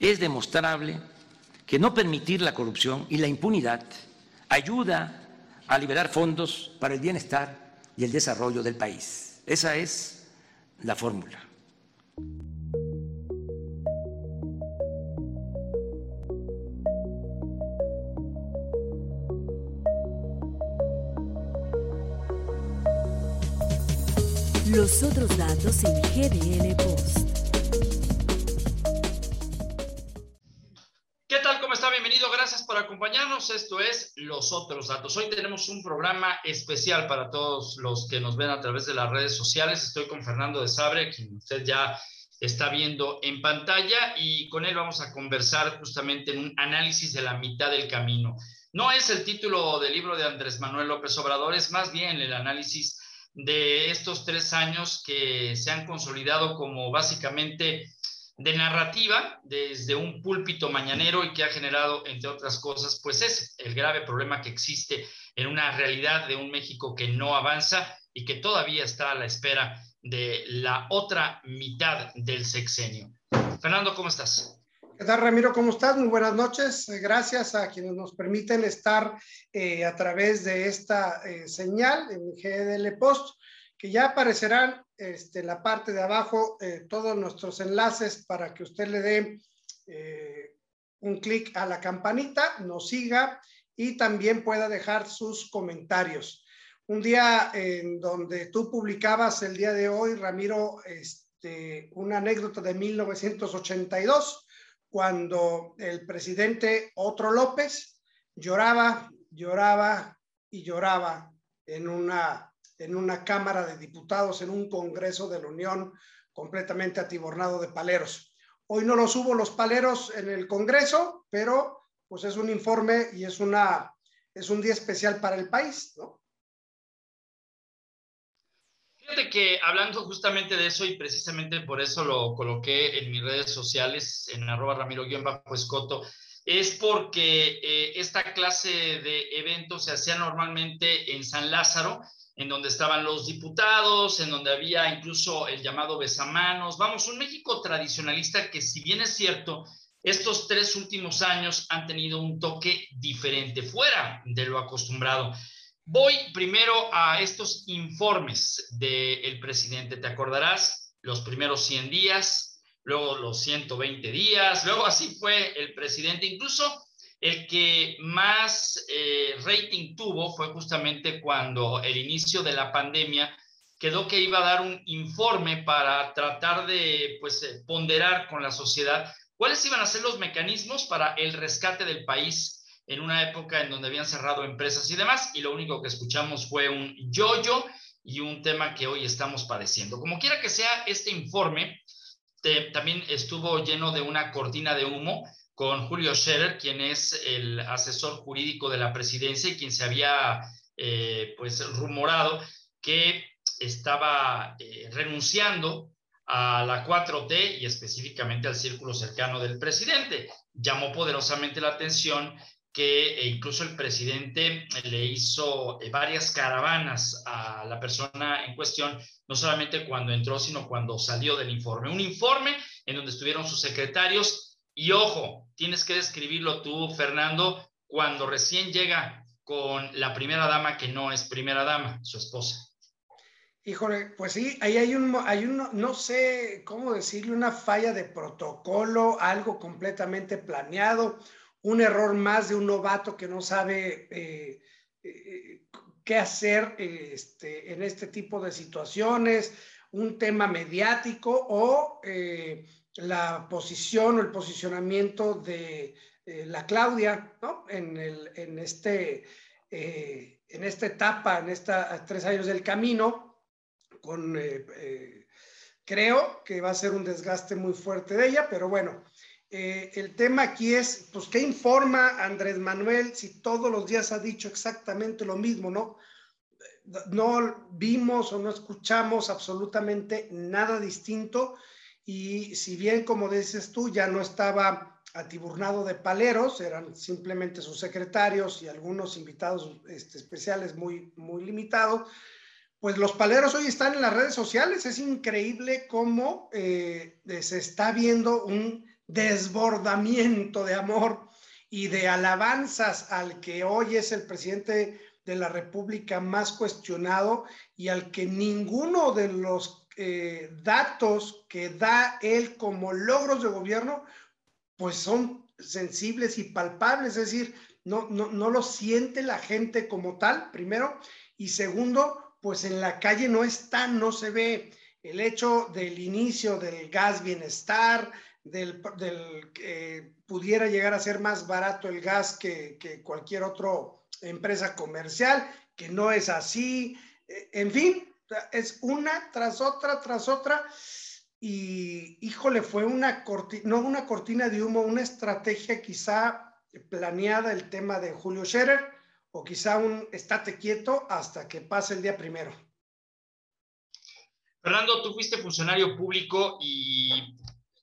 es demostrable que no permitir la corrupción y la impunidad ayuda a liberar fondos para el bienestar y el desarrollo del país. Esa es la fórmula. Los otros datos en GDL Post. Gracias por acompañarnos. Esto es Los otros datos. Hoy tenemos un programa especial para todos los que nos ven a través de las redes sociales. Estoy con Fernando de Sabre, quien usted ya está viendo en pantalla y con él vamos a conversar justamente en un análisis de la mitad del camino. No es el título del libro de Andrés Manuel López Obrador, es más bien el análisis de estos tres años que se han consolidado como básicamente de narrativa desde un púlpito mañanero y que ha generado, entre otras cosas, pues es el grave problema que existe en una realidad de un México que no avanza y que todavía está a la espera de la otra mitad del sexenio. Fernando, ¿cómo estás? ¿Qué tal, Ramiro? ¿Cómo estás? Muy buenas noches. Eh, gracias a quienes nos permiten estar eh, a través de esta eh, señal en GDL Post, que ya aparecerán este, en la parte de abajo todos nuestros enlaces para que usted le dé un clic a la campanita, nos siga y también pueda dejar sus comentarios. Un día en donde tú publicabas el día de hoy, Ramiro, este, una anécdota de 1982 cuando el presidente Otro López lloraba, lloraba y lloraba en una, en una Cámara de Diputados, en un Congreso de la Unión completamente atibornado de paleros. Hoy no los hubo los paleros en el Congreso, pero pues es un informe y es, una, es un día especial para el país, ¿no? Fíjate que hablando justamente de eso y precisamente por eso lo coloqué en mis redes sociales, en arroba ramiro-escoto, es porque eh, esta clase de eventos se hacía normalmente en San Lázaro, en donde estaban los diputados, en donde había incluso el llamado besamanos. Vamos, un México tradicionalista que si bien es cierto, estos tres últimos años han tenido un toque diferente, fuera de lo acostumbrado. Voy primero a estos informes del presidente. Te acordarás, los primeros 100 días, luego los 120 días, luego así fue el presidente. Incluso el que más eh, rating tuvo fue justamente cuando el inicio de la pandemia quedó que iba a dar un informe para tratar de pues, eh, ponderar con la sociedad cuáles iban a ser los mecanismos para el rescate del país en una época en donde habían cerrado empresas y demás, y lo único que escuchamos fue un yo-yo y un tema que hoy estamos padeciendo. Como quiera que sea, este informe también estuvo lleno de una cortina de humo con Julio Scherer, quien es el asesor jurídico de la presidencia y quien se había eh, pues rumorado que estaba eh, renunciando a la 4T y específicamente al círculo cercano del presidente. Llamó poderosamente la atención que eh, incluso el presidente le hizo varias caravanas a la persona en cuestión, no solamente cuando entró, sino cuando salió del informe. Un informe en donde estuvieron sus secretarios y ojo, tienes que describirlo tú, Fernando, cuando recién llega con la primera dama que no es primera dama, su esposa. Híjole, pues sí, ahí hay un, hay un, no sé cómo decirle, una falla de protocolo, algo completamente planeado, un error más de un novato que no sabe eh, eh, qué hacer este, en este tipo de situaciones, un tema mediático o eh, la posición o el posicionamiento de la Claudia en, en, este, en esta etapa, en estos tres años del camino, con, creo que va a ser un desgaste muy fuerte de ella, pero bueno, eh, el tema aquí es, pues, ¿qué informa Andrés Manuel si todos los días ha dicho exactamente lo mismo, no? No vimos o no escuchamos absolutamente nada distinto y si bien, como dices tú, ya no estaba atiburnado de paleros, eran simplemente sus secretarios y algunos invitados este, especiales muy, muy limitados, pues los paleros hoy están en las redes sociales. Es increíble cómo eh, se está viendo un desbordamiento de amor y de alabanzas al que hoy es el presidente de la República más cuestionado y al que ninguno de los eh, datos que da él como logros de gobierno, pues son sensibles y palpables, es decir, no, no, no lo siente la gente como tal, primero, y segundo, pues en la calle no está, no se ve. El hecho del inicio del gas bienestar, del, que pudiera llegar a ser más barato el gas que, que cualquier otra empresa comercial, que no es así, eh, en fin, es una tras otra, tras otra, y híjole, fue una cortina, no una cortina de humo, una estrategia quizá planeada el tema de Julio Scherer, o quizá un estate quieto hasta que pase el día primero. Fernando, tú fuiste funcionario público y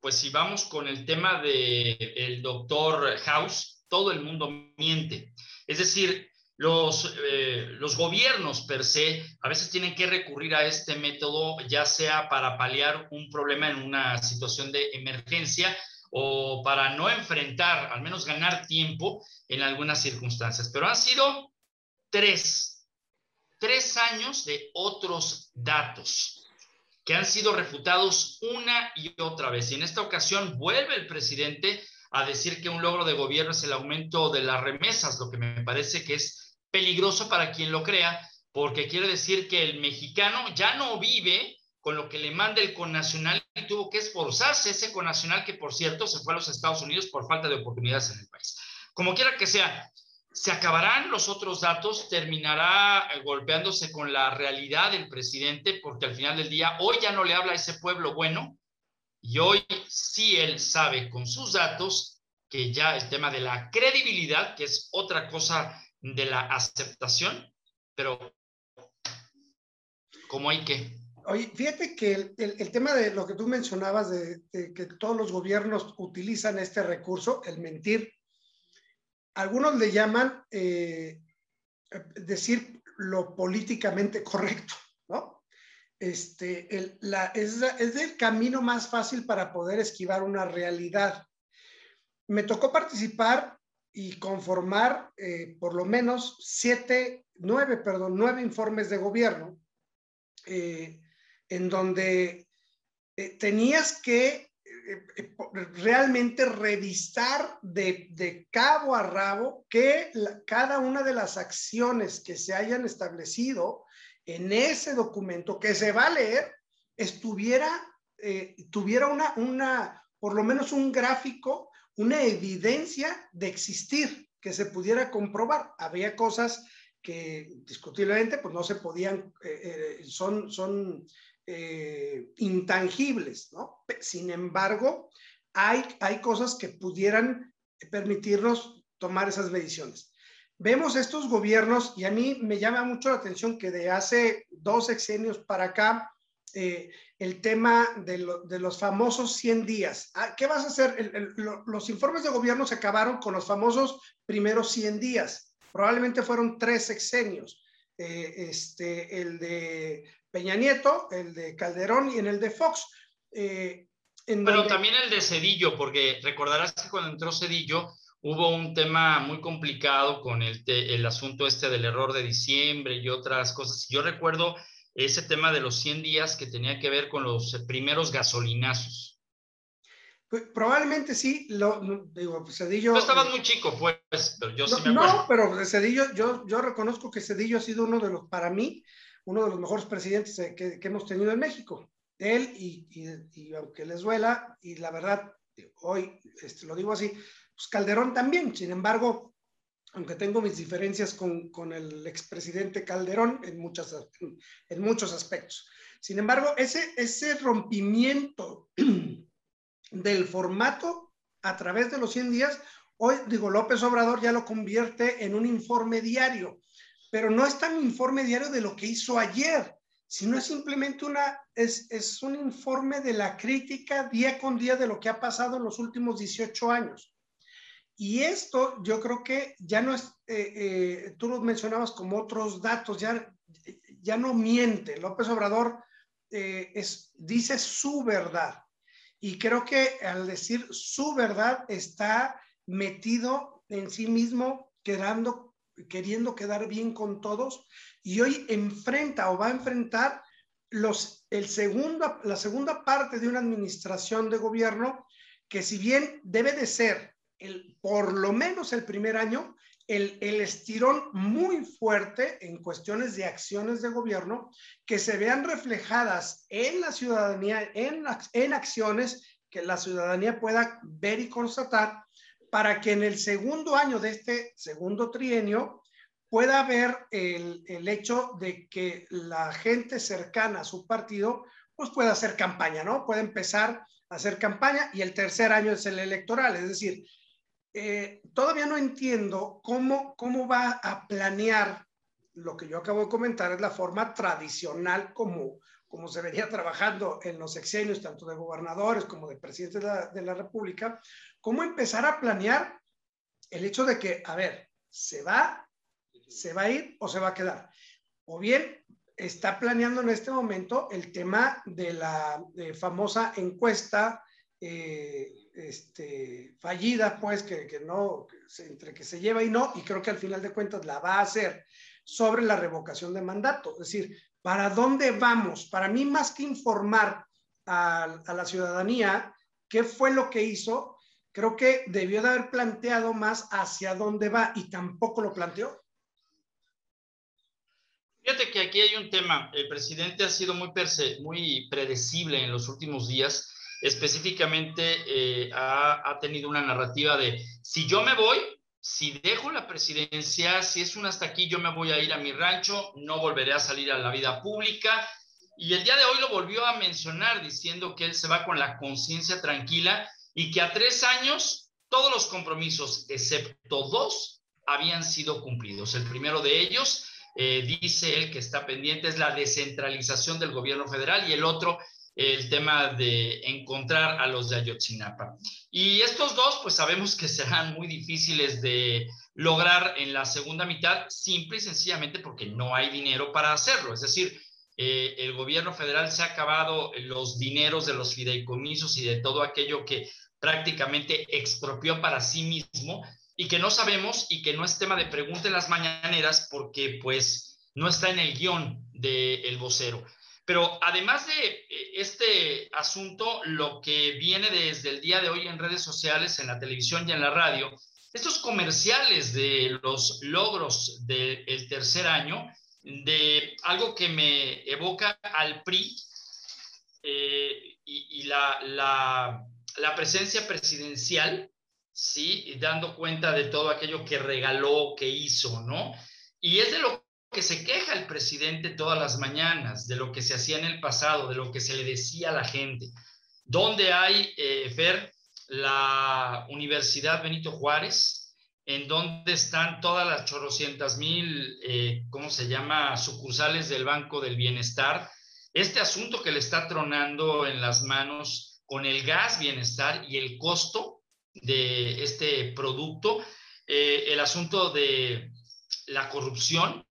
pues si vamos con el tema del el doctor House, todo el mundo miente. Es decir, los, eh, los gobiernos per se a veces tienen que recurrir a este método, ya sea para paliar un problema en una situación de emergencia o para no enfrentar, al menos ganar tiempo en algunas circunstancias. Pero han sido tres, tres años de otros datos que han sido refutados una y otra vez. Y en esta ocasión vuelve el presidente a decir que un logro de gobierno es el aumento de las remesas, lo que me parece que es peligroso para quien lo crea, porque quiere decir que el mexicano ya no vive con lo que le manda el connacional y tuvo que esforzarse ese connacional que, por cierto, se fue a los Estados Unidos por falta de oportunidades en el país. Como quiera que sea, se acabarán los otros datos, terminará eh, golpeándose con la realidad del presidente, porque al final del día hoy ya no le habla a ese pueblo bueno y hoy sí él sabe con sus datos que ya el tema de la credibilidad, que es otra cosa de la aceptación, pero ¿cómo hay que? Oye, fíjate que el, tema de lo que tú mencionabas, de que todos los gobiernos utilizan este recurso, el mentir, algunos le llaman eh, decir lo políticamente correcto, ¿no? Este, el, la, es, es, el camino más fácil para poder esquivar una realidad. Me tocó participar y conformar eh, por lo menos siete, nueve, perdón, nueve informes de gobierno, eh, en donde tenías que eh, eh, realmente revisar de, cabo a rabo que cada una de las acciones que se hayan establecido en ese documento que se va a leer estuviera, eh, tuviera una, una, por lo menos un gráfico, una evidencia de existir que se pudiera comprobar. Había cosas que discutiblemente pues no se podían, son, son eh, intangibles, ¿no? Sin embargo, hay, hay cosas que pudieran permitirnos tomar esas mediciones. Vemos estos gobiernos y a mí me llama mucho la atención que de hace dos exenios para acá, eh, el tema de, los famosos 100 días. Ah, ¿Qué vas a hacer? los informes de gobierno se acabaron con los famosos primeros 100 días. Probablemente fueron tres sexenios. Eh, este, el de Peña Nieto, el de Calderón y en el de Fox. Eh, Pero también el de Cedillo, porque recordarás que cuando entró Cedillo hubo un tema muy complicado con el, el asunto este del error de diciembre y otras cosas. Yo recuerdo ese tema de los 100 días que tenía que ver con los primeros gasolinazos. Pues, probablemente sí, lo, digo, Cedillo... No estabas muy chico, pues, pero yo sí me acuerdo. No, pero Cedillo, yo, yo reconozco que Cedillo ha sido uno de los, para mí, uno de los mejores presidentes que, hemos tenido en México. Él, y, aunque les duela, y la verdad, hoy este, lo digo así, pues Calderón también. Sin embargo, aunque tengo mis diferencias con, con el expresidente Calderón en, muchas, en muchos aspectos. Sin embargo, ese, ese rompimiento del formato a través de los 100 días, hoy, digo, López Obrador ya lo convierte en un informe diario pero no es tan informe diario de lo que hizo ayer, sino es simplemente una, es, es un informe de la crítica día con día de lo que ha pasado en los últimos 18 años. Y esto yo creo que ya no es, eh, eh, tú lo mencionabas como otros datos, ya, ya no miente. López Obrador eh, es, dice su verdad. y creo que al decir su verdad está metido en sí mismo, quedando, queriendo quedar bien con todos y hoy enfrenta o va a enfrentar los, el segundo, la segunda parte de una administración de gobierno que si bien debe de ser el, por lo menos el primer año, el, el, estirón muy fuerte en cuestiones de acciones de gobierno que se vean reflejadas en la ciudadanía, en, en acciones que la ciudadanía pueda ver y constatar para que en el segundo año de este segundo trienio pueda haber el, el hecho de que la gente cercana a su partido pues pueda hacer campaña, ¿no? Puede empezar a hacer campaña y el tercer año es el electoral, es decir, eh, todavía no entiendo cómo, cómo va a planear lo que yo acabo de comentar, es la forma tradicional como, como se venía trabajando en los sexenios, tanto de gobernadores como de presidentes de la, República, cómo empezar a planear el hecho de que, a ver, se va, se va a ir o se va a quedar. O bien está planeando en este momento el tema de la famosa encuesta eh, este, fallida, pues, que, no, entre que se lleva y no, y creo que al final de cuentas la va a hacer sobre la revocación de mandato. Es decir, ¿para dónde vamos? Para mí, más que informar a, la ciudadanía qué fue lo que hizo, creo que debió de haber planteado más hacia dónde va y tampoco lo planteó. Fíjate que aquí hay un tema. El presidente ha sido muy predecible en los últimos días específicamente eh, ha, ha, tenido una narrativa de si yo me voy, si dejo la presidencia, si es un hasta aquí, yo me voy a ir a mi rancho, no volveré a salir a la vida pública. Y el día de hoy lo volvió a mencionar diciendo que él se va con la conciencia tranquila y que a tres años todos los compromisos, excepto dos, habían sido cumplidos. El primero de ellos, eh, dice él que está pendiente, es la descentralización del gobierno federal y el otro el tema de encontrar a los de Ayotzinapa. Y estos dos, pues sabemos que serán muy difíciles de lograr en la segunda mitad, simple y sencillamente porque no hay dinero para hacerlo. Es decir, eh, el gobierno federal se ha acabado los dineros de los fideicomisos y de todo aquello que prácticamente expropió para sí mismo y que no sabemos y que no es tema de pregunta en las mañaneras porque pues no está en el guion del vocero. Pero además de eh, este asunto, lo que viene desde el día de hoy en redes sociales, en la televisión y en la radio, estos comerciales de los logros del tercer año, de algo que me evoca al PRI eh, y, la, la, presencia presidencial, ¿sí? Dando cuenta de todo aquello que regaló, que hizo, ¿no? Y es de lo que se queja el presidente todas las mañanas, de lo que se hacía en el pasado, de lo que se le decía a la gente. ¿Dónde hay, eh, Fer, la Universidad Benito Juárez? ¿En dónde están todas las chorrocientas mil, eh, ¿cómo se llama?, sucursales del Banco del Bienestar. Este asunto que le está tronando en las manos con el gas bienestar y el costo de este producto, eh, el asunto de la corrupción,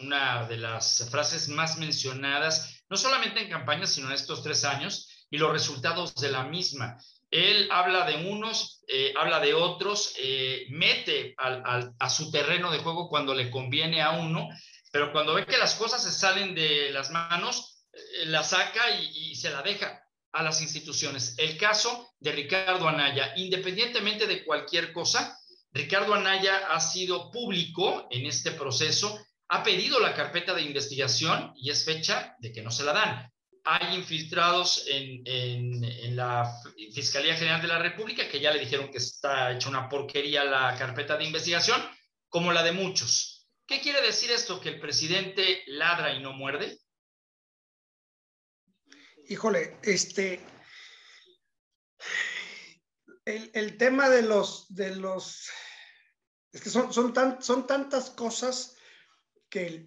una de las frases más mencionadas, no solamente en campaña, sino en estos tres años, y los resultados de la misma. Él habla de unos, eh, habla de otros, eh, mete al, al, a su terreno de juego cuando le conviene a uno, pero cuando ve que las cosas se salen de las manos, eh, la saca y, y se la deja a las instituciones. El caso de Ricardo Anaya, independientemente de cualquier cosa, Ricardo Anaya ha sido público en este proceso ha pedido la carpeta de investigación y es fecha de que no se la dan. Hay infiltrados en, la Fiscalía General de la República que ya le dijeron que está hecha una porquería la carpeta de investigación, como la de muchos. ¿Qué quiere decir esto? ¿Que el presidente ladra y no muerde? Híjole, este. El, el tema de los, de los. Es que son, son, tan, son tantas cosas que,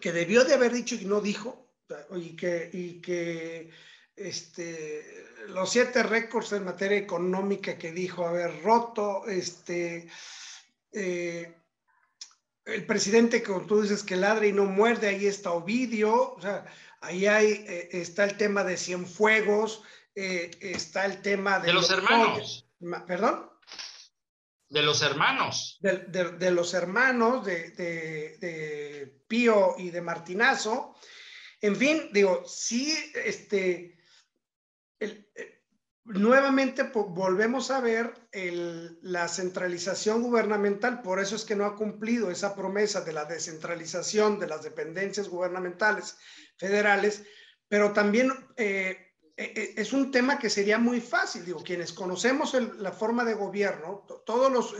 que debió de haber dicho y no dijo, y que, y que este, los siete récords en materia económica que dijo haber roto, este, eh, el presidente, como tú dices, que ladre y no muerde, ahí está Ovidio, o sea, ahí hay, eh, está el tema de Cienfuegos, eh, está el tema de, los, hermanos. ¿Perdón? De los hermanos. De, los hermanos de, Pío y de Martinazo. En fin, digo, sí, este, eh, nuevamente volvemos a ver la centralización gubernamental, por eso es que no ha cumplido esa promesa de la descentralización de las dependencias gubernamentales federales, pero también eh, es un tema que sería muy fácil, digo, quienes conocemos la forma de gobierno, todos los,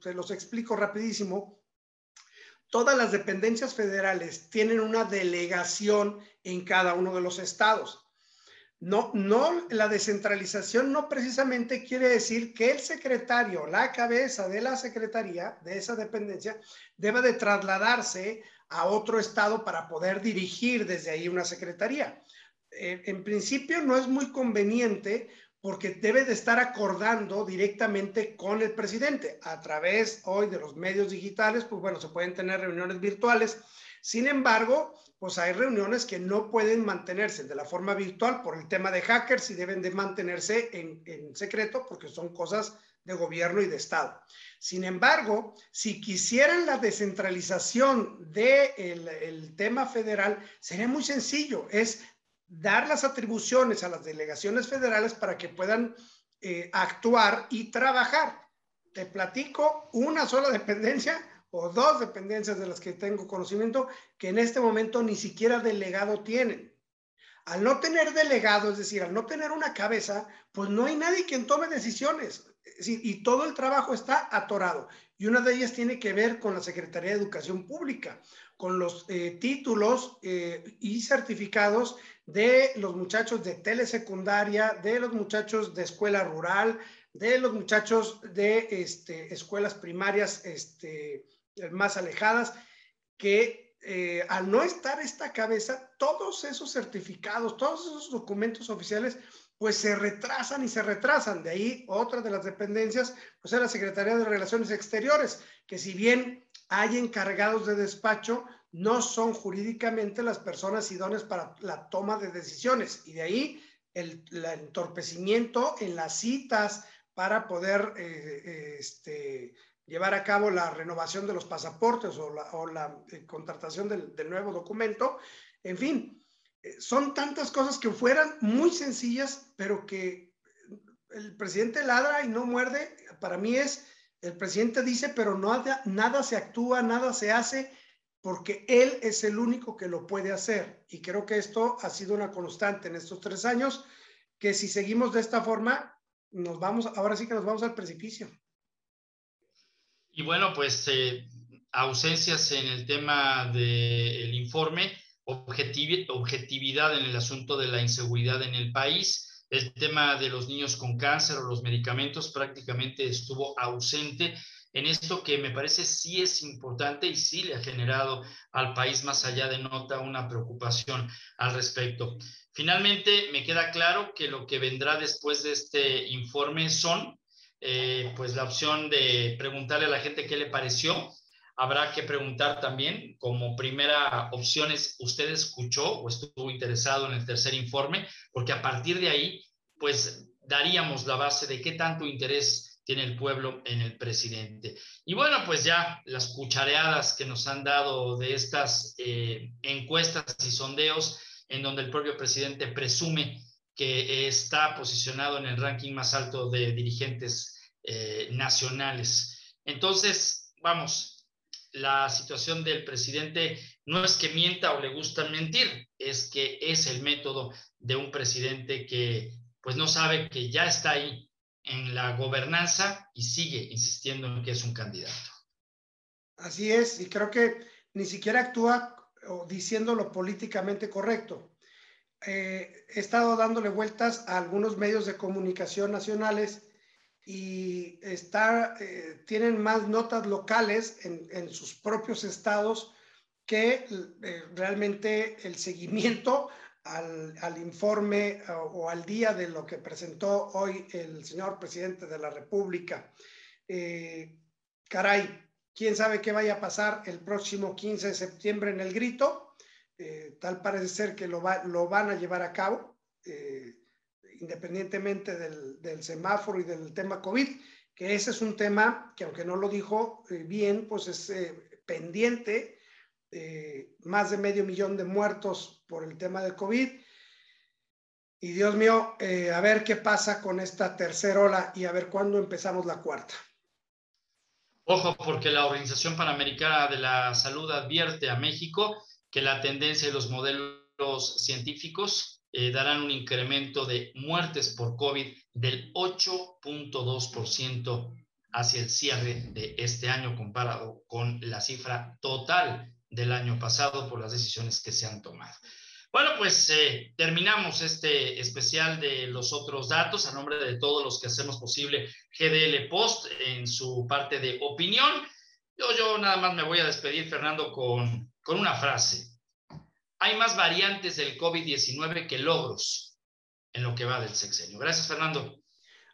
se los explico rapidísimo, todas las dependencias federales tienen una delegación en cada uno de los estados. No, no, la descentralización no precisamente quiere decir que el secretario, la cabeza de la secretaría, de esa dependencia, deba de trasladarse a otro estado para poder dirigir desde ahí una secretaría. Eh, en principio no es muy conveniente porque debe de estar acordando directamente con el presidente. A través hoy de los medios digitales, pues bueno, se pueden tener reuniones virtuales. Sin embargo, pues hay reuniones que no pueden mantenerse de la forma virtual por el tema de hackers y deben de mantenerse en, secreto porque son cosas de gobierno y de Estado. Sin embargo, si quisieran la descentralización del de el tema federal, sería muy sencillo, es dar las atribuciones a las delegaciones federales para que puedan eh, actuar y trabajar. Te platico una sola dependencia o dos dependencias de las que tengo conocimiento que en este momento ni siquiera delegado tienen. Al no tener delegado, es decir, al no tener una cabeza, pues no hay nadie quien tome decisiones y todo el trabajo está atorado. Y una de ellas tiene que ver con la Secretaría de Educación Pública, con los eh, títulos eh, y certificados de los muchachos de telesecundaria, de los muchachos de escuela rural, de los muchachos de este, escuelas primarias este, más alejadas, que eh, al no estar esta cabeza, todos esos certificados, todos esos documentos oficiales, pues se retrasan y se retrasan. De ahí otra de las dependencias, pues es la Secretaría de Relaciones Exteriores, que si bien hay encargados de despacho, no son jurídicamente las personas idóneas para la toma de decisiones. Y de ahí el, entorpecimiento en las citas para poder eh, eh, este, llevar a cabo la renovación de los pasaportes o la, eh, contratación del, nuevo documento. En fin, eh, son tantas cosas que fueran muy sencillas, pero que el presidente ladra y no muerde. Para mí es, el presidente dice, pero no, nada se actúa, nada se hace, porque él es el único que lo puede hacer. Y creo que esto ha sido una constante en estos tres años, que si seguimos de esta forma, nos vamos, ahora sí que nos vamos al precipicio. Y bueno, pues eh, ausencias en el tema del informe, objetividad en el asunto de la inseguridad en el país, el tema de los niños con cáncer o los medicamentos prácticamente estuvo ausente en esto que me parece sí es importante y sí le ha generado al país más allá de nota una preocupación al respecto. Finalmente, me queda claro que lo que vendrá después de este informe son eh, pues la opción de preguntarle a la gente qué le pareció. Habrá que preguntar también, como primera opción es, ¿usted escuchó o estuvo interesado en el tercer informe? Porque a partir de ahí, pues daríamos la base de qué tanto interés tiene el pueblo en el presidente. Y bueno, pues ya las cuchareadas que nos han dado de estas eh, encuestas y sondeos en donde el propio presidente presume que está posicionado en el ranking más alto de dirigentes eh, nacionales. Entonces, vamos, la situación del presidente no es que mienta o le gusta mentir, es que es el método de un presidente que pues no sabe que ya está ahí en la gobernanza y sigue insistiendo en que es un candidato. Así es, y creo que ni siquiera actúa diciendo lo políticamente correcto. Eh, he estado dándole vueltas a algunos medios de comunicación nacionales y está, eh, tienen más notas locales en, en sus propios estados que eh, realmente el seguimiento al, al informe o, al día de lo que presentó hoy el señor presidente de la República. Eh, caray, quién sabe qué vaya a pasar el próximo 15 de septiembre en el grito. tal parece ser que lo, va, lo van a llevar a cabo independientemente del, semáforo y del tema COVID, que ese es un tema que aunque no lo dijo eh, bien, pues es eh, pendiente, más de medio millón de muertos por el tema del COVID. Y Dios mío, a ver qué pasa con esta tercera ola y a ver cuándo empezamos la cuarta. Ojo, porque la Organización Panamericana de la Salud advierte a México que la tendencia de los modelos científicos eh, darán un incremento de muertes por COVID del 8.2% hacia el cierre de este año comparado con la cifra total del año pasado por las decisiones que se han tomado. Bueno, pues eh, terminamos este especial de los otros datos a nombre de todos los que hacemos posible GDL Post en su parte de opinión. Yo, yo nada más me voy a despedir, Fernando, con, con una frase. Hay más variantes del COVID-19 que logros en lo que va del sexenio. Gracias, Fernando.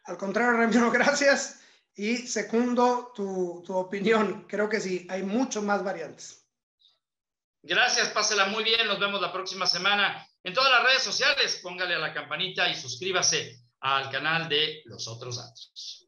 Al contrario, Ramiro, gracias. Y segundo tu, tu opinión. Creo que sí, hay mucho más variantes. Gracias, pásela muy bien. Nos vemos la próxima semana en todas las redes sociales. Póngale a la campanita y suscríbase al canal de Los Otros Datos.